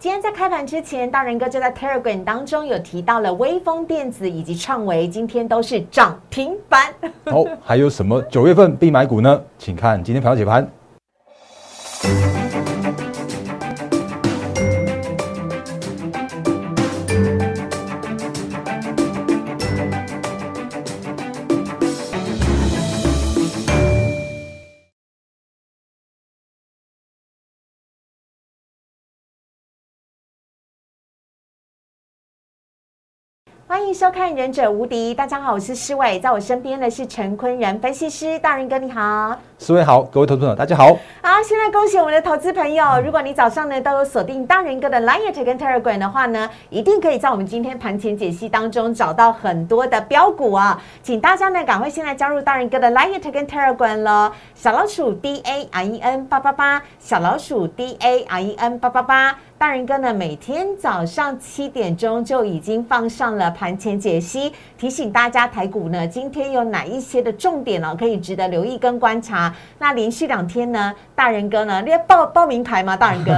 今天在开盘之前，大仁哥就在 Telegram 当中有提到了微风电子以及创维，今天都是涨停板。好，还有什么九月份必买股呢？请看今天盘后解盘。迎收看《忍者无敌》，大家好，我是施伟，在我身边的是陈坤仁分析师，大人哥你好，施伟好，各位投资者大家好。好，现在恭喜我们的投资朋友，如果你早上呢都有锁定大人哥的 Line 跟 Telegram 的话呢，一定可以在我们今天盘前解析当中找到很多的标股啊，请大家呢赶快现在加入大人哥的 Line 跟 Telegram 了，小老鼠 D A R E N 八八八，小老鼠 D A R E N 八八八。大人哥呢，每天早上七点钟就已经放上了盘前解析，提醒大家台股呢今天有哪一些的重点哦，可以值得留意跟观察。那连续两天呢，大人哥呢，你要报报名牌吗？大人哥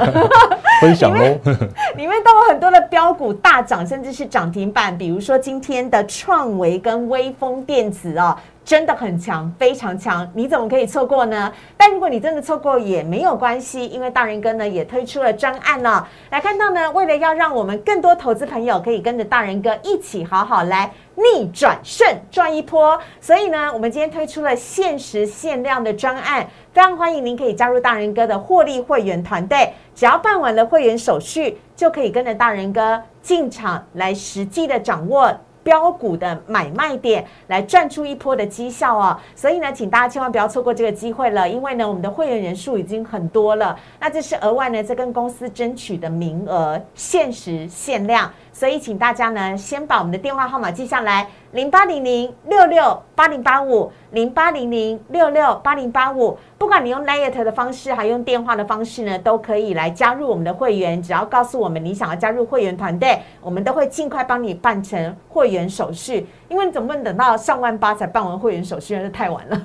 分享喽，里面 都有很多的标股大涨，甚至是涨停板，比如说今天的创维跟微风电子哦。真的很强，非常强，你怎么可以错过呢？但如果你真的错过也没有关系，因为大人哥呢也推出了专案了。来看到呢，为了要让我们更多投资朋友可以跟着大人哥一起好好来逆转胜赚一波，所以呢，我们今天推出了限时限量的专案，非常欢迎您可以加入大人哥的获利会员团队，只要办完了会员手续，就可以跟着大人哥进场来实际的掌握。标股的买卖点来赚出一波的绩效哦，所以呢，请大家千万不要错过这个机会了，因为呢，我们的会员人数已经很多了，那这是额外呢在跟公司争取的名额，限时限量，所以请大家呢先把我们的电话号码记下来。零八零零六六八零八五，零八零零六六八零八五，不管你用 Line 的方式，还用电话的方式呢，都可以来加入我们的会员。只要告诉我们你想要加入会员团队，我们都会尽快帮你办成会员手续。因为你总不能等到上万八才办完会员手续，那是太晚了。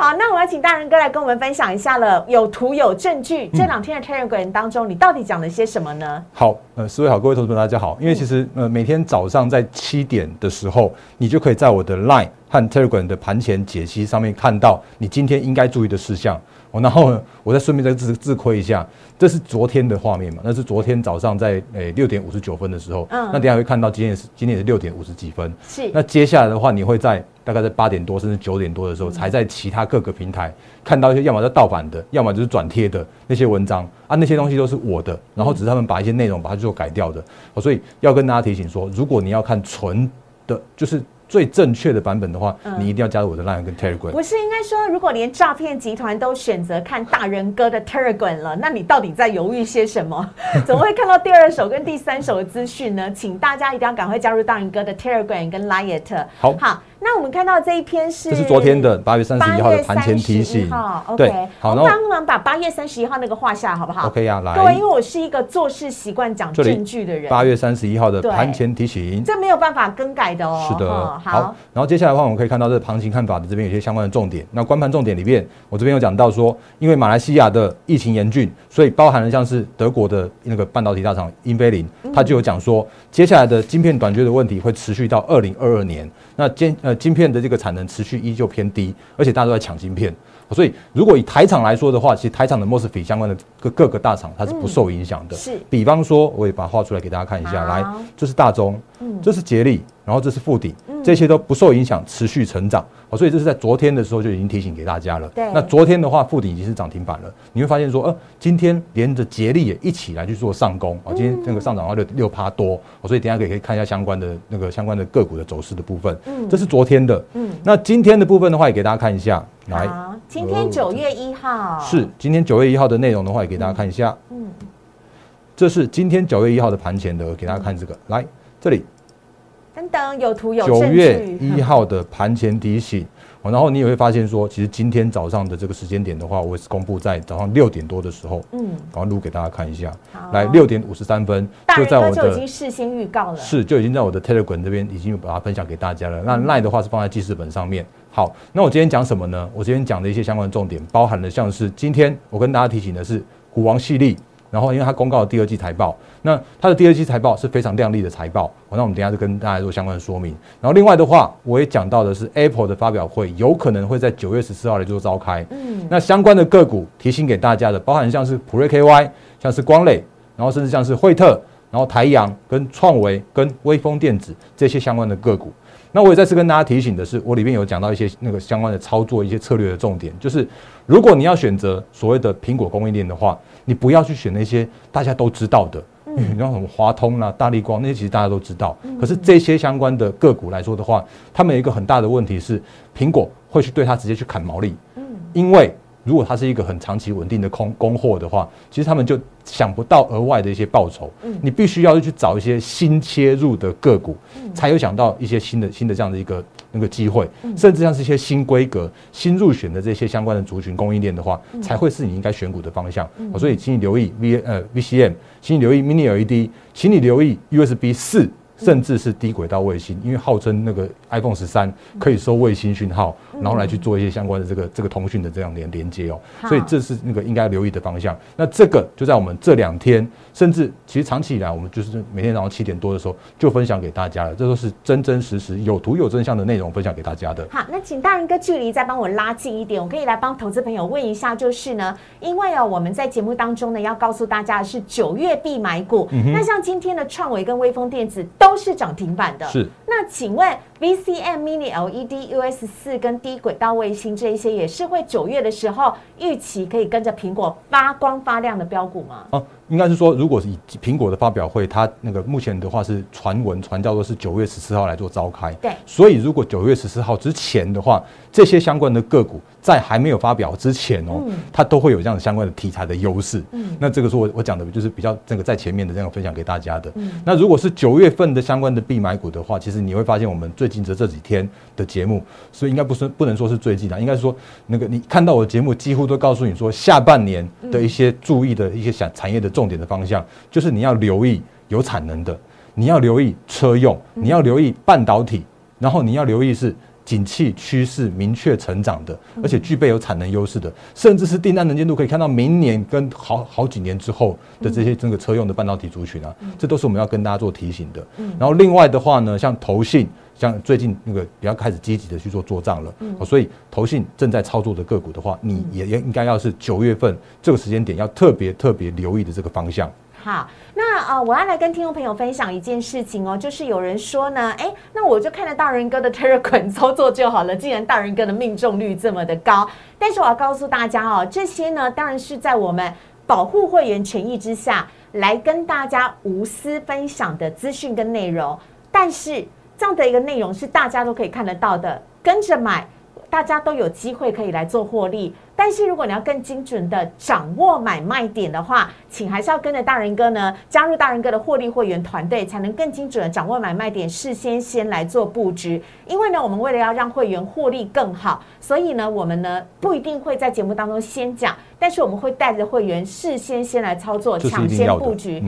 好，那我要请大人哥来跟我们分享一下了，有图有证据。这两天的 Telegram 当中，你到底讲了些什么呢？好，呃，四位好，各位同事们大家好。因为其实呃，每天早上在七点的时候，你就可以在我的 Line 和 Telegram 的盘前解析上面看到你今天应该注意的事项。哦，然后呢，我再顺便再自自亏一下，这是昨天的画面嘛？那是昨天早上在诶六点五十九分的时候。嗯。那等下会看到今天是今天是六点五十几分。是。那接下来的话，你会在。大概在八点多甚至九点多的时候，才在其他各个平台看到一些要么是盗版的，要么就是转贴的那些文章啊，那些东西都是我的，然后只是他们把一些内容把它做改掉的。所以要跟大家提醒说，如果你要看纯的，就是。最正确的版本的话，你一定要加入我的 Line 跟 Telegram。不是应该说，如果连诈骗集团都选择看大人哥的 Telegram 了，那你到底在犹豫些什么？怎么会看到第二手跟第三手的资讯呢？请大家一定要赶快加入大人哥的 Telegram 跟 Line。好，好。那我们看到这一篇是，这是昨天的八月三十一号的盘前提醒。对，好，那我们把八月三十一号那个画下好不好？OK 呀，来。各位，因为我是一个做事习惯讲证据的人。八月三十一号的盘前提醒，这没有办法更改的哦。是的，好。然后接下来的话，我们可以看到这行情看法的这边有些相关的重点。那观盘重点里面，我这边有讲到说，因为马来西亚的疫情严峻，所以包含了像是德国的那个半导体大厂英飞凌，它就有讲说，接下来的晶片短缺的问题会持续到二零二二年。那晶那晶片的这个产能持续依旧偏低，而且大家都在抢晶片，所以如果以台厂来说的话，其实台厂的 mosfet 相关的各各个大厂它是不受影响的。是，比方说，我也把它画出来给大家看一下，来，这是大中，这是捷力，然后这是富鼎，这些都不受影响，持续成长。哦，所以这是在昨天的时候就已经提醒给大家了。对。那昨天的话，富鼎已经是涨停板了。你会发现说，呃，今天连着捷力也一起来去做上攻。哦，今天那个上涨到六六趴多。哦，所以等下可以可以看一下相关的那个相关的个股的走势的部分。嗯。这是昨天的。嗯。那今天的部分的话，也给大家看一下。来。今天九月一号。是，今天九月一号的内容的话，也给大家看一下。嗯。这是今天九月一号的盘前的，给大家看这个。来，这里。等等，有图有九月 一号的盘前提醒，然后你也会发现说，其实今天早上的这个时间点的话，我是公布在早上六点多的时候，嗯，然后录给大家看一下。来，六点五十三分，就在我的已经事先预告了，是就已经在我的 Telegram 这边已经把它分享给大家了。那 Line 的话是放在记事本上面。好，那我今天讲什么呢？我今天讲的一些相关的重点，包含了像是今天我跟大家提醒的是股王系列。然后因为它公告了第二季财报，那它的第二季财报是非常亮丽的财报，那我们等下就跟大家做相关的说明。然后另外的话，我也讲到的是 Apple 的发表会有可能会在九月十四号来做召开。嗯，那相关的个股提醒给大家的，包含像是普瑞 KY，像是光磊，然后甚至像是惠特，然后台阳跟创维跟微风电子这些相关的个股。那我也再次跟大家提醒的是，我里面有讲到一些那个相关的操作一些策略的重点，就是如果你要选择所谓的苹果供应链的话，你不要去选那些大家都知道的，嗯，像什么华通啦、大力光那些，其实大家都知道。可是这些相关的个股来说的话，他们有一个很大的问题是，苹果会去对它直接去砍毛利，嗯，因为。如果它是一个很长期稳定的空供货的话，其实他们就想不到额外的一些报酬。嗯，你必须要去找一些新切入的个股，才有想到一些新的新的这样的一个那个机会，甚至像是一些新规格、新入选的这些相关的族群供应链的话，才会是你应该选股的方向。所以，请你留意 V 呃 VCM，请你留意 Mini LED，请你留意 USB 四。甚至是低轨道卫星，因为号称那个 iPhone 十三可以收卫星讯号，然后来去做一些相关的这个这个通讯的这样连连接哦，所以这是那个应该留意的方向。那这个就在我们这两天，甚至其实长期以来，我们就是每天早上七点多的时候就分享给大家了，这都是真真实实有图有真相的内容分享给大家的。好，那请大人哥距离再帮我拉近一点，我可以来帮投资朋友问一下，就是呢，因为哦我们在节目当中呢要告诉大家的是九月必买股，那像今天的创维跟微风电子都。都是涨停板的。是。那请问 VCM Mini LED US 四跟低轨道卫星这一些，也是会九月的时候预期可以跟着苹果发光发亮的标股吗？应该是说，如果是以苹果的发表会，它那个目前的话是传闻传叫做是九月十四号来做召开。对。所以如果九月十四号之前的话，这些相关的个股在还没有发表之前哦，它都会有这样相关的题材的优势。嗯。那这个是我我讲的就是比较这个在前面的这样分享给大家的。嗯。那如果是九月份的相关的必买股的话，其实你会发现我们最近这这几天的节目，所以应该不是不能说是最近的，应该是说那个你看到我的节目几乎都告诉你说，下半年的一些注意的一些想产业的重点的方向，就是你要留意有产能的，你要留意车用，你要留意半导体，然后你要留意是。景气趋势明确成长的，而且具备有产能优势的，甚至是订单能见度可以看到明年跟好好几年之后的这些这个车用的半导体族群啊，这都是我们要跟大家做提醒的。然后另外的话呢，像投信，像最近那个比较开始积极的去做做账了，所以投信正在操作的个股的话，你也也应该要是九月份这个时间点要特别特别留意的这个方向。好，那呃，我要来跟听众朋友分享一件事情哦，就是有人说呢，哎，那我就看着大人哥的 Terra 滚操作就好了，既然大人哥的命中率这么的高，但是我要告诉大家哦，这些呢，当然是在我们保护会员权益之下来跟大家无私分享的资讯跟内容，但是这样的一个内容是大家都可以看得到的，跟着买。大家都有机会可以来做获利，但是如果你要更精准的掌握买卖点的话，请还是要跟着大人哥呢，加入大人哥的获利会员团队，才能更精准的掌握买卖点，事先先来做布局。因为呢，我们为了要让会员获利更好，所以呢，我们呢不一定会在节目当中先讲，但是我们会带着会员事先先来操作，抢先布局。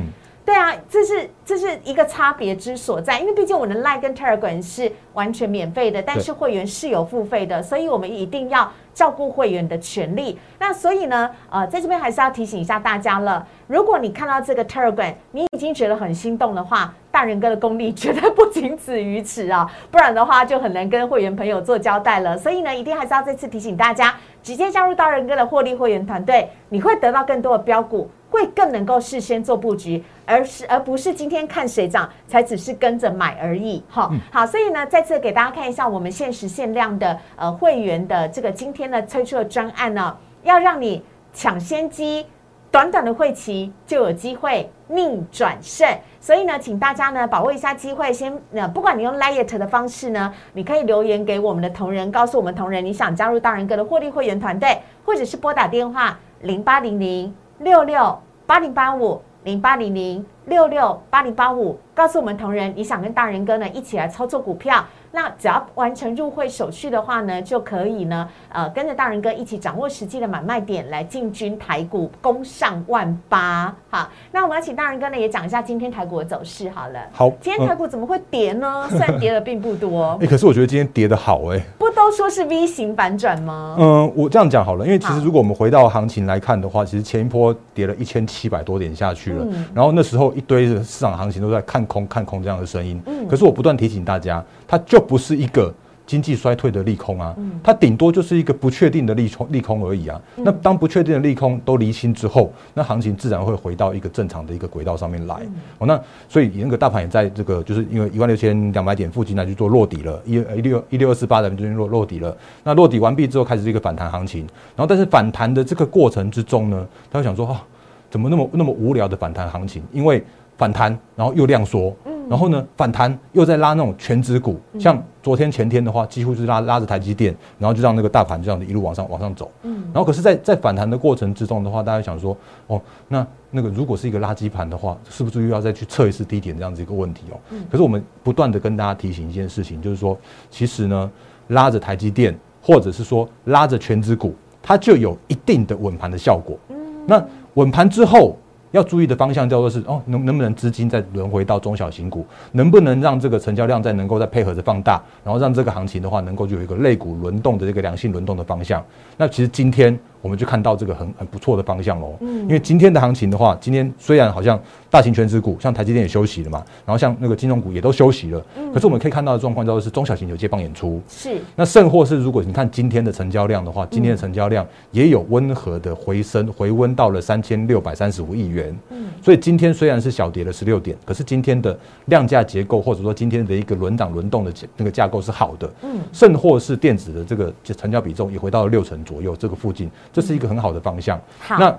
对啊，这是这是一个差别之所在，因为毕竟我们的 Line 跟 Telegram 是完全免费的，但是会员是有付费的，所以我们一定要照顾会员的权利。那所以呢，呃，在这边还是要提醒一下大家了，如果你看到这个 Telegram，你已经觉得很心动的话，大人哥的功力绝对不仅止于此啊，不然的话就很难跟会员朋友做交代了。所以呢，一定还是要再次提醒大家，直接加入大人哥的获利会员团队，你会得到更多的标股。会更能够事先做布局，而是而不是今天看谁涨才只是跟着买而已。哈，好，所以呢，再次给大家看一下我们限时限量的呃会员的这个今天呢推出的专案呢，要让你抢先机，短短的会期就有机会逆转胜。所以呢，请大家呢把握一下机会，先呃，不管你用 Lite 的方式呢，你可以留言给我们的同仁，告诉我们同仁你想加入大仁哥的获利会员团队，或者是拨打电话零八零零。六六八零八五零八零零六六八零八五，告诉我们同仁，你想跟大人哥呢一起来操作股票。那只要完成入会手续的话呢，就可以呢，呃，跟着大人哥一起掌握实际的买卖点，来进军台股，攻上万八。好，那我们要请大人哥呢也讲一下今天台股的走势好了。好，今天台股怎么会跌呢？虽然跌的并不多，哎，可是我觉得今天跌的好哎。不都说是 V 型反转吗？嗯，我这样讲好了，因为其实如果我们回到行情来看的话，其实前一波跌了一千七百多点下去了，然后那时候一堆的市场行情都在看空看空这样的声音。嗯，可是我不断提醒大家，它就不是一个。经济衰退的利空啊，它顶多就是一个不确定的利空利空而已啊。那当不确定的利空都离心之后，那行情自然会回到一个正常的一个轨道上面来。哦，那所以那个大盘也在这个就是因为一万六千两百点附近来去做落底了，一一六一六二四八的边落落底了。那落底完毕之后，开始是一个反弹行情。然后，但是反弹的这个过程之中呢，他会想说啊，怎么那么那么无聊的反弹行情？因为反弹，然后又量缩。然后呢，反弹又在拉那种全指股，像昨天前天的话，几乎是拉拉着台积电，然后就让那个大盘这样子一路往上往上走。嗯，然后可是，在在反弹的过程之中的话，大家想说，哦，那那个如果是一个垃圾盘的话，是不是又要再去测一次低点这样子一个问题哦？嗯，可是我们不断的跟大家提醒一件事情，就是说，其实呢，拉着台积电，或者是说拉着全指股，它就有一定的稳盘的效果。嗯，那稳盘之后。要注意的方向叫做是哦，能能不能资金再轮回到中小型股，能不能让这个成交量再能够再配合着放大，然后让这个行情的话能够就有一个类股轮动的这个良性轮动的方向。那其实今天。我们就看到这个很很不错的方向喽。嗯，因为今天的行情的话，今天虽然好像大型全值股像台积电也休息了嘛，然后像那个金融股也都休息了。嗯，可是我们可以看到的状况，就是中小型有接棒演出。是。那甚或是如果你看今天的成交量的话，今天的成交量也有温和的回升，回温到了三千六百三十五亿元。嗯。所以今天虽然是小跌了十六点，可是今天的量价结构或者说今天的一个轮涨轮动的那个架构是好的。嗯。甚或是电子的这个成交比重也回到了六成左右这个附近。这是一个很好的方向。好，那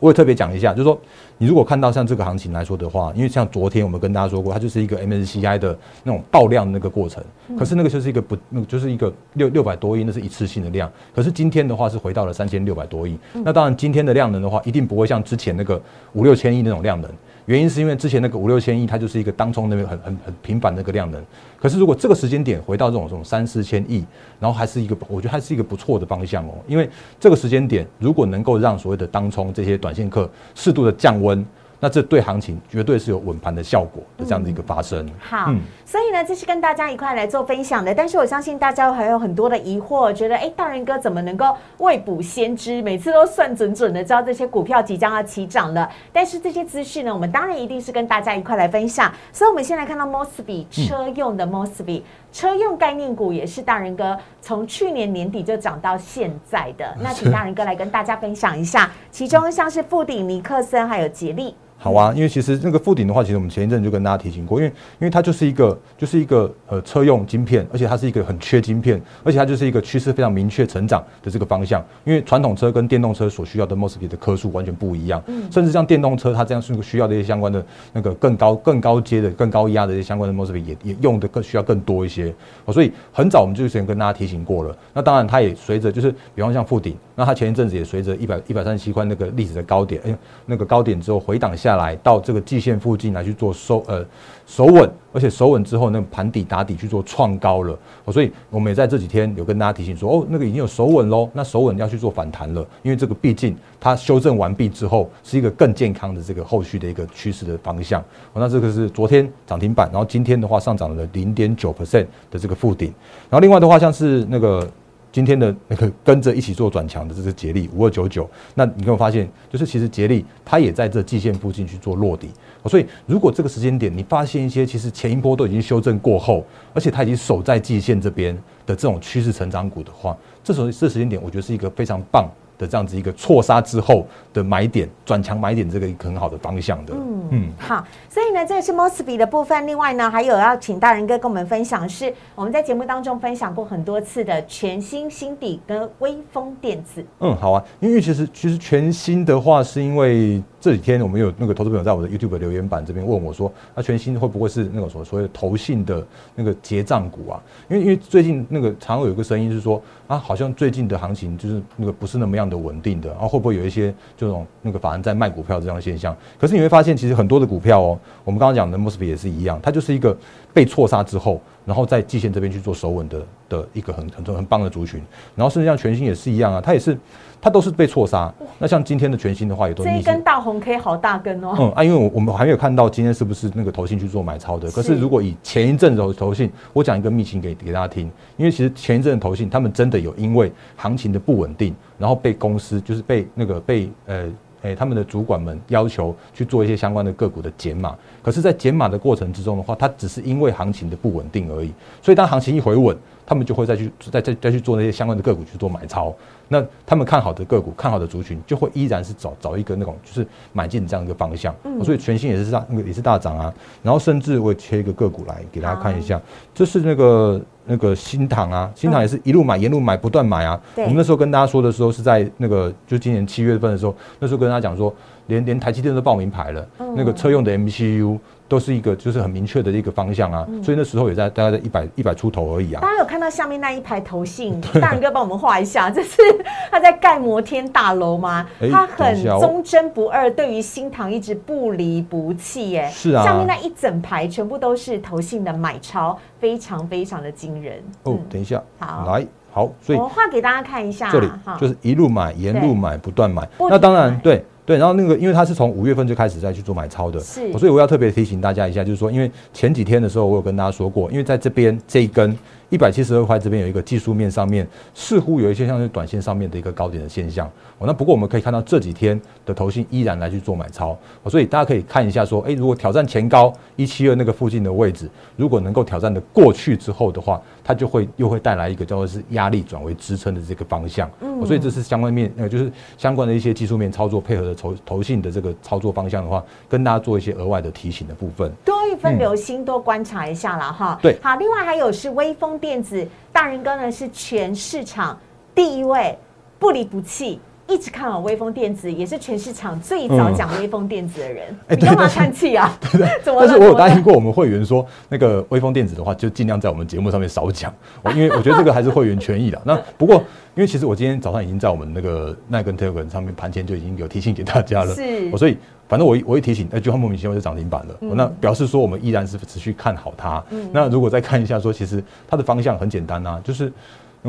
我也特别讲一下，就是说，你如果看到像这个行情来说的话，因为像昨天我们跟大家说过，它就是一个 MSCI 的那种爆量的那个过程。可是那个就是一个不，那个就是一个六六百多亿，那是一次性的量。可是今天的话是回到了三千六百多亿。那当然，今天的量能的话，一定不会像之前那个五六千亿那种量能。原因是因为之前那个五六千亿，它就是一个当冲那边很很很频繁的一个量能。可是如果这个时间点回到这种这种三四千亿，然后还是一个，我觉得还是一个不错的方向哦。因为这个时间点如果能够让所谓的当冲这些短线客适度的降温。那这对行情绝对是有稳盘的效果的这样的一个发生。好，所以呢，这是跟大家一块来做分享的。但是我相信大家还有很多的疑惑，觉得哎，大人哥怎么能够未卜先知，每次都算准准的，知道这些股票即将要起涨了？但是这些资讯呢，我们当然一定是跟大家一块来分享。所以，我们先来看到 Mosby 车用的 Mosby 车用概念股，也是大人哥从去年年底就涨到现在的。那请大人哥来跟大家分享一下，其中像是富鼎、尼克森还有捷力。好啊，因为其实那个富顶的话，其实我们前一阵就跟大家提醒过，因为因为它就是一个就是一个呃车用晶片，而且它是一个很缺晶片，而且它就是一个趋势非常明确成长的这个方向。因为传统车跟电动车所需要的 mosfet 的颗数完全不一样，甚至像电动车它这样是需要的一些相关的那个更高更高阶的更高压的一些相关的 mosfet 也也用的更需要更多一些。哦所以很早我们就前跟大家提醒过了。那当然它也随着就是比方像富顶，那它前一阵子也随着一百一百三十七块那个历史的高点，哎，那个高点之后回档下来到这个季线附近来去做收呃守稳，而且守稳之后那盘底打底去做创高了，所以我们也在这几天有跟大家提醒说，哦，那个已经有守稳喽，那守稳要去做反弹了，因为这个毕竟它修正完毕之后是一个更健康的这个后续的一个趋势的方向。那这个是昨天涨停板，然后今天的话上涨了零点九 percent 的这个附顶，然后另外的话像是那个。今天的那个跟着一起做转强的这是捷力五二九九，那你有没有发现，就是其实捷力它也在这季线附近去做落底，所以如果这个时间点你发现一些其实前一波都已经修正过后，而且它已经守在季线这边的这种趋势成长股的话，这时候这时间点我觉得是一个非常棒。的这样子一个错杀之后的买点转强买点，这个很好的方向的。嗯嗯，好，所以呢，这个是 Mosby 的部分。另外呢，还有要请大人哥跟我们分享，是我们在节目当中分享过很多次的全新新底跟微风电子。嗯，好啊，因为其实其实全新的话，是因为。这几天我们有那个投资朋友在我的 YouTube 留言板这边问我说，那全新会不会是那种所所谓的投信的那个结账股啊？因为因为最近那个常有一个声音是说，啊，好像最近的行情就是那个不是那么样的稳定的，然后会不会有一些这种那个法人在卖股票这样的现象？可是你会发现，其实很多的股票哦，我们刚刚讲的 m o s b 也是一样，它就是一个被错杀之后。然后在季线这边去做守稳的的一个很很很棒的族群，然后甚至像全新也是一样啊，它也是它都是被错杀。那像今天的全新的话，也都这一根大红 K 好大根哦。嗯啊，因为我我们还没有看到今天是不是那个投信去做买超的。可是如果以前一阵的投信，我讲一个秘情给给大家听，因为其实前一阵的投信他们真的有因为行情的不稳定，然后被公司就是被那个被呃。诶，他们的主管们要求去做一些相关的个股的减码，可是，在减码的过程之中的话，它只是因为行情的不稳定而已。所以，当行情一回稳，他们就会再去再再再去做那些相关的个股去做买超。那他们看好的个股、看好的族群，就会依然是找找一个那种就是买进这样一个方向。所以，全新也是大那个也是大涨啊。然后，甚至我切一个个股来给大家看一下，这是那个。那个新塘啊，新塘也是一路买，沿路买，不断买啊。我们那时候跟大家说的时候，是在那个就今年七月份的时候，那时候跟大家讲说，连连台积电都报名牌了，那个车用的 MCU。都是一个就是很明确的一个方向啊，所以那时候也在大概在一百一百出头而已啊。大家有看到下面那一排头信，大人哥帮我们画一下，这是他在盖摩天大楼吗？他很忠贞不二，对于新塘一直不离不弃耶。是啊，下面那一整排全部都是头信的买超，非常非常的惊人。哦，等一下，好，来好，所以我画给大家看一下，这里就是一路买，沿路买，不断买。那当然对。对，然后那个，因为他是从五月份就开始在去做买超的，是，所以我要特别提醒大家一下，就是说，因为前几天的时候，我有跟大家说过，因为在这边这一根。一百七十二块这边有一个技术面上面似乎有一些像是短线上面的一个高点的现象。哦，那不过我们可以看到这几天的头信依然来去做买超。哦所以大家可以看一下说，哎，如果挑战前高一七二那个附近的位置，如果能够挑战的过去之后的话，它就会又会带来一个叫做是压力转为支撑的这个方向，嗯，所以这是相关面呃就是相关的一些技术面操作配合的投投信的这个操作方向的话，跟大家做一些额外的提醒的部分，多一分留心，多观察一下了哈。对，好，另外还有是微风。电子大人哥呢是全市场第一位不离不弃，一直看好微风电子，也是全市场最早讲微风电子的人。你干嘛叹气啊？对 对，但是 我有答应过我们会员说，那个微风电子的话，就尽量在我们节目上面少讲，因为我觉得这个还是会员权益的。那不过，因为其实我今天早上已经在我们那个奈根 Telegram 上面盘前就已经有提醒给大家了，是，所以。反正我一我一提醒，哎，就莫名其妙就涨停板了。那表示说我们依然是持续看好它。那如果再看一下，说其实它的方向很简单啊，就是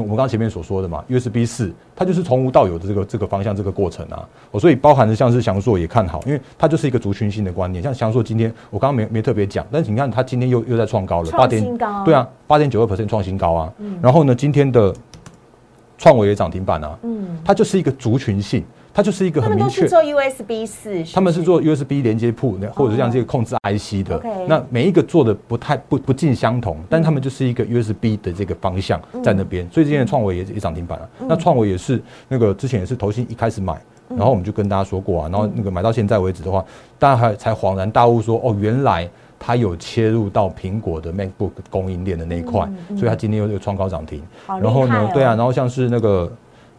我们刚刚前面所说的嘛，USB 四，它就是从无到有的这个这个方向这个过程啊。我所以包含的像是翔硕也看好，因为它就是一个族群性的观念。像翔硕今天我刚刚没没特别讲，但是你看它今天又又在创高了，八点高，对啊，八点九二 percent 创新高啊。然后呢，今天的创维也涨停板啊。嗯，它就是一个族群性。它就是一个很明确。做 USB 四，他们是做 USB 连接铺，或者是像这个控制 IC 的。那每一个做的不太不不尽相同，但是他们就是一个 USB 的这个方向在那边。所以今天的创维也也涨停板了。那创维也是那个之前也是投信一开始买，然后我们就跟大家说过啊，然后那个买到现在为止的话，大家还才恍然大悟说，哦，原来它有切入到苹果的 MacBook 供应链的那一块，所以它今天又又创高涨停。然后呢，对啊，然后像是那个。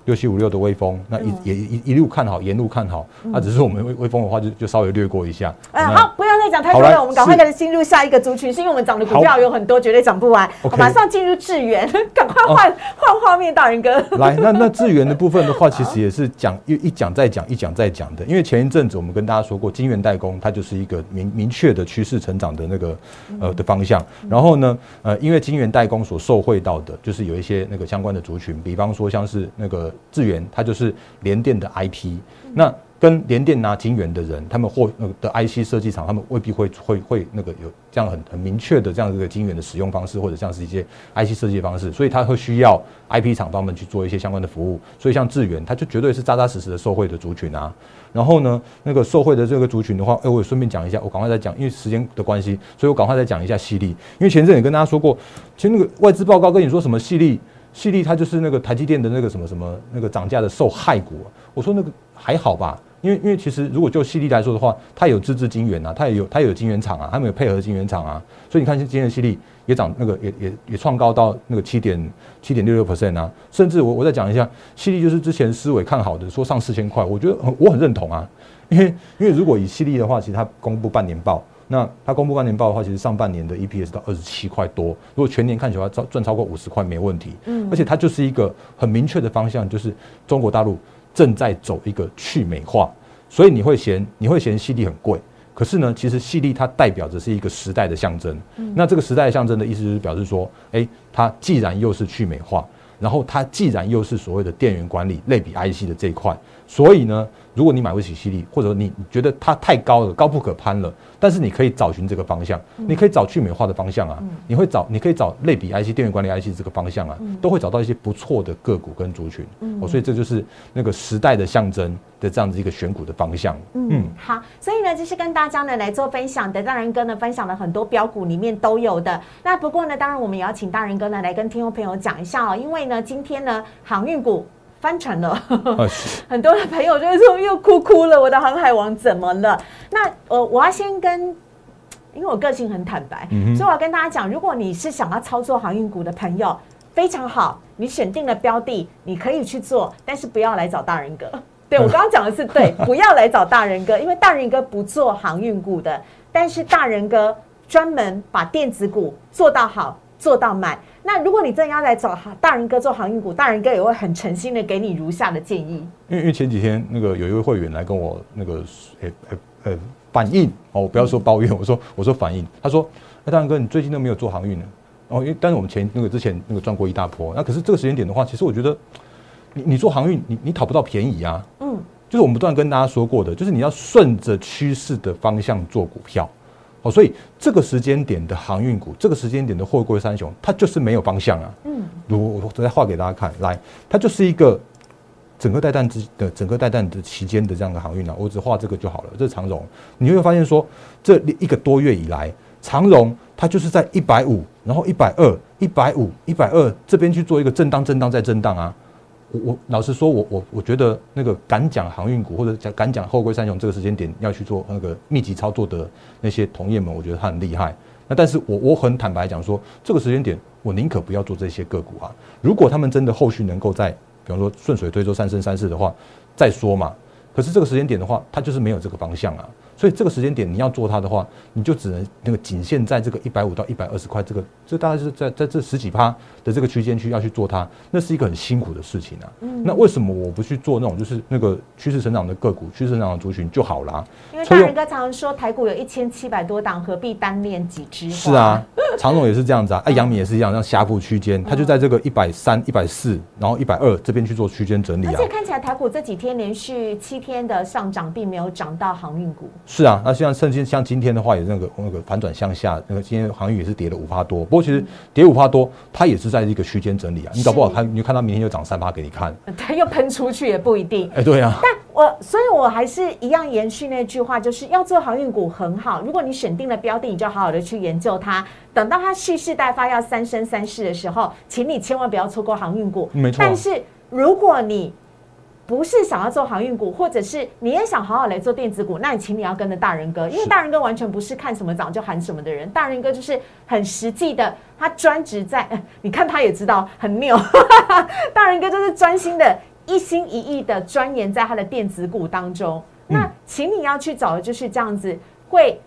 六七五六的微风，那一也一一路看好，沿路看好。那只是我们微微风的话，就就稍微略过一下。哎，好，不讲太多了，我们赶快开始进入下一个族群，是因为我们涨的股票有很多，绝对涨不完。马上进入智源，赶快换换画面，大人哥。来，那那 智源的部分的话，其实也是讲一一讲再讲，一讲再讲的。因为前一阵子我们跟大家说过，晶圆代工它就是一个明明确的趋势成长的那个呃的方向。然后呢，呃，因为晶圆代工所受惠到的，就是有一些那个相关的族群，比方说像是那个。智源它就是联电的 IP，那跟联电拿晶圆的人，他们或那个的 IC 设计厂，他们未必会会会那个有这样很很明确的这样一个晶圆的使用方式，或者像是一些 IC 设计方式，所以他会需要 IP 厂方们去做一些相关的服务。所以像智源，它就绝对是扎扎实实的受惠的族群啊。然后呢，那个受惠的这个族群的话，哎，我也顺便讲一下，我赶快再讲，因为时间的关系，所以我赶快再讲一下细粒。因为前阵也跟大家说过，其实那个外资报告跟你说什么细粒。细粒它就是那个台积电的那个什么什么那个涨价的受害股，我说那个还好吧，因为因为其实如果就细粒来说的话，它有自制晶圆啊，它也有它也有晶圆厂啊，它们有配合晶圆厂啊，所以你看今天的细粒也涨那个也也也创高到那个七点七点六六 percent 啊，甚至我我再讲一下，细粒就是之前思维看好的说上四千块，我觉得我很认同啊，因为因为如果以犀利的话，其实它公布半年报，那它公布半年报的话，其实上半年的 EPS 到二十七块多，如果全年看起来赚赚超过五十块没问题。嗯，而且它就是一个很明确的方向，就是中国大陆正在走一个去美化，所以你会嫌你会嫌细粒很贵。可是呢，其实细粒它代表着是一个时代的象征。那这个时代象征的意思就是表示说，哎，它既然又是去美化，然后它既然又是所谓的电源管理类比 IC 的这一块，所以呢。如果你买不起犀利，或者你觉得它太高了，高不可攀了，但是你可以找寻这个方向，你可以找去美化的方向啊，你会找，你可以找类比 IC 电源管理 IC 这个方向啊，都会找到一些不错的个股跟族群，哦，所以这就是那个时代的象征的这样子一个选股的方向。嗯，好，所以呢，就是跟大家呢来做分享的，大人哥呢分享了很多标股里面都有的。那不过呢，当然我们也要请大人哥呢来跟听众朋友讲一下哦，因为呢，今天呢航运股。翻船了，很多的朋友就会说又哭哭了，我的航海王怎么了？那呃，我要先跟，因为我个性很坦白，所以我要跟大家讲，如果你是想要操作航运股的朋友，非常好，你选定了标的，你可以去做，但是不要来找大人哥。对我刚刚讲的是对，不要来找大人哥，因为大人哥不做航运股的，但是大人哥专门把电子股做到好，做到满。那如果你真的要来找大人哥做航运股，大人哥也会很诚心的给你如下的建议。因为因为前几天那个有一位会员来跟我那个诶诶呃反映哦，不要说抱怨，我说我说反映，他说哎大人哥你最近都没有做航运呢？哦，因为但是我们前那个之前那个赚过一大波，那可是这个时间点的话，其实我觉得你你做航运你你讨不到便宜啊。嗯，就是我们不断跟大家说过的，就是你要顺着趋势的方向做股票。哦，所以这个时间点的航运股，这个时间点的货柜三雄，它就是没有方向啊。嗯，如我再画给大家看，来，它就是一个整个带弹之的整个带弹的期间的这样的航运啊。我只画这个就好了。这是长荣，你会发现说，这一个多月以来，长荣它就是在一百五，然后一百二，一百五，一百二这边去做一个震荡，震荡再震荡啊。我老实说，我我我觉得那个敢讲航运股或者讲敢讲后龟三雄这个时间点要去做那个密集操作的那些同业们，我觉得他很厉害。那但是我我很坦白讲说，这个时间点我宁可不要做这些个股啊。如果他们真的后续能够在，比方说顺水推舟三生三世的话，再说嘛。可是这个时间点的话，它就是没有这个方向啊。所以这个时间点你要做它的话，你就只能那个仅限在这个一百五到一百二十块这个，这大概是在在这十几趴的这个区间区要去做它，那是一个很辛苦的事情啊。嗯那为什么我不去做那种就是那个趋势成长的个股、趋势成长的族群就好啦？因为大人哥常常说台股有一千七百多档，何必单练几只？是啊，常总也是这样子啊，哎，杨米也是一样，像峡谷区间，它就在这个一百三、一百四，然后一百二这边去做区间整理啊。而且看起来台股这几天连续七天的上涨，并没有涨到航运股。是啊，那像甚至像今天的话，也那个那个反转向下，那个今天航运也是跌了五趴多。不过其实跌五趴多，它也是在一个区间整理啊。你搞不好它，你看它明天又涨三趴给你看，它又喷出去也不一定。哎，对啊。但我所以，我还是一样延续那句话，就是要做航运股很好。如果你选定了标的，你就好好的去研究它。等到它蓄势待发，要三生三世的时候，请你千万不要错过航运股。没错。但是如果你不是想要做航运股，或者是你也想好好来做电子股，那你请你要跟着大人哥，因为大人哥完全不是看什么涨就喊什么的人，大人哥就是很实际的，他专职在，你看他也知道很牛，大人哥就是专心的，一心一意的钻研在他的电子股当中。那请你要去找的就是这样子会。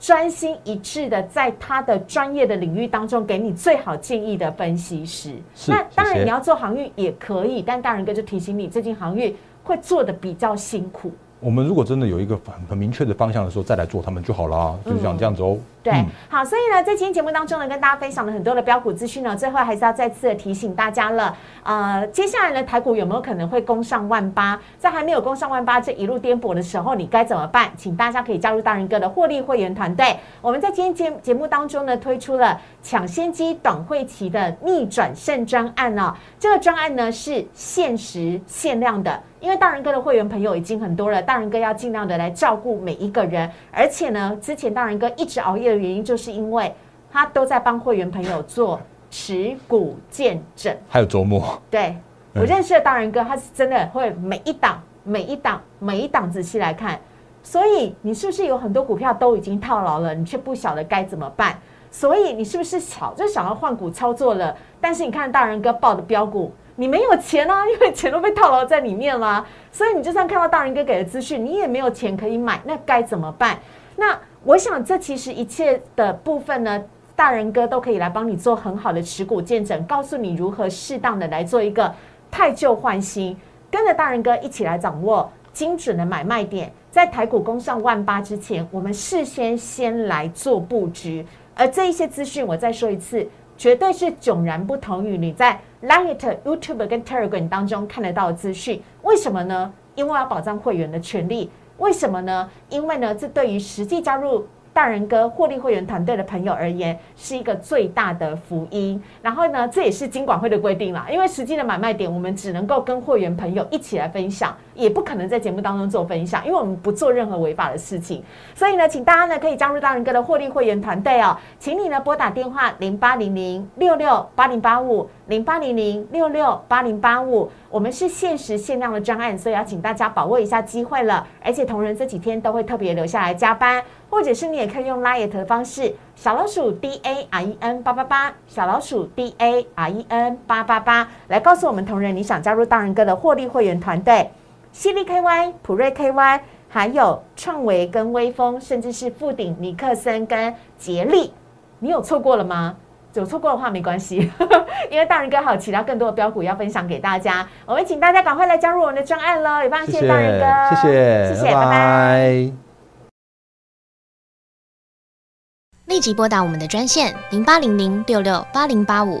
专心一致的在他的专业的领域当中给你最好建议的分析师。那当然你要做航运也可以，但大人哥就提醒你，最近航运会做的比较辛苦。我们如果真的有一个很很明确的方向的时候，再来做他们就好了，就是讲这样子哦。对，好，所以呢，在今天节目当中呢，跟大家分享了很多的标股资讯呢，最后还是要再次的提醒大家了。呃，接下来呢，台股有没有可能会攻上万八？在还没有攻上万八这一路颠簸的时候，你该怎么办？请大家可以加入大人哥的获利会员团队。我们在今天节节目当中呢，推出了抢先机短会期的逆转胜专案哦。这个专案呢是限时限量的。因为大人哥的会员朋友已经很多了，大人哥要尽量的来照顾每一个人，而且呢，之前大人哥一直熬夜的原因，就是因为他都在帮会员朋友做持股见证，还有周末。对我认识的大人哥，他是真的会每一档、每一档、每一档仔细来看，所以你是不是有很多股票都已经套牢了，你却不晓得该怎么办？所以你是不是想就想要换股操作了？但是你看大人哥报的标股。你没有钱啊，因为钱都被套牢在里面啦。所以你就算看到大人哥给的资讯，你也没有钱可以买，那该怎么办？那我想这其实一切的部分呢，大人哥都可以来帮你做很好的持股见证，告诉你如何适当的来做一个太旧换新，跟着大人哥一起来掌握精准的买卖点，在台股攻上万八之前，我们事先先来做布局。而这一些资讯，我再说一次，绝对是迥然不同于你在 Light、YouTube 跟 Telegram 当中看得到的资讯。为什么呢？因为要保障会员的权利。为什么呢？因为呢，这对于实际加入。大人哥获利会员团队的朋友而言，是一个最大的福音。然后呢，这也是金管会的规定啦。因为实际的买卖点，我们只能够跟会员朋友一起来分享，也不可能在节目当中做分享，因为我们不做任何违法的事情。所以呢，请大家呢可以加入大人哥的获利会员团队哦。请你呢拨打电话零八零零六六八零八五零八零零六六八零八五。我们是限时限量的专案，所以要请大家把握一下机会了。而且同仁这几天都会特别留下来加班。或者是你也可以用拉 it 的方式，小老鼠 D A R E N 八八八，小老鼠 D A R E N 八八八，来告诉我们同仁你想加入大人哥的获利会员团队，犀利 K Y、普瑞 K Y，还有创维跟威风，甚至是富鼎、尼克森跟杰力，你有错过了吗？有错过的话没关系，因为大人哥还有其他更多的标股要分享给大家，我们请大家赶快来加入我们的专案喽！也非常谢谢大人哥，谢谢，谢谢，拜拜。立即拨打我们的专线零八零零六六八零八五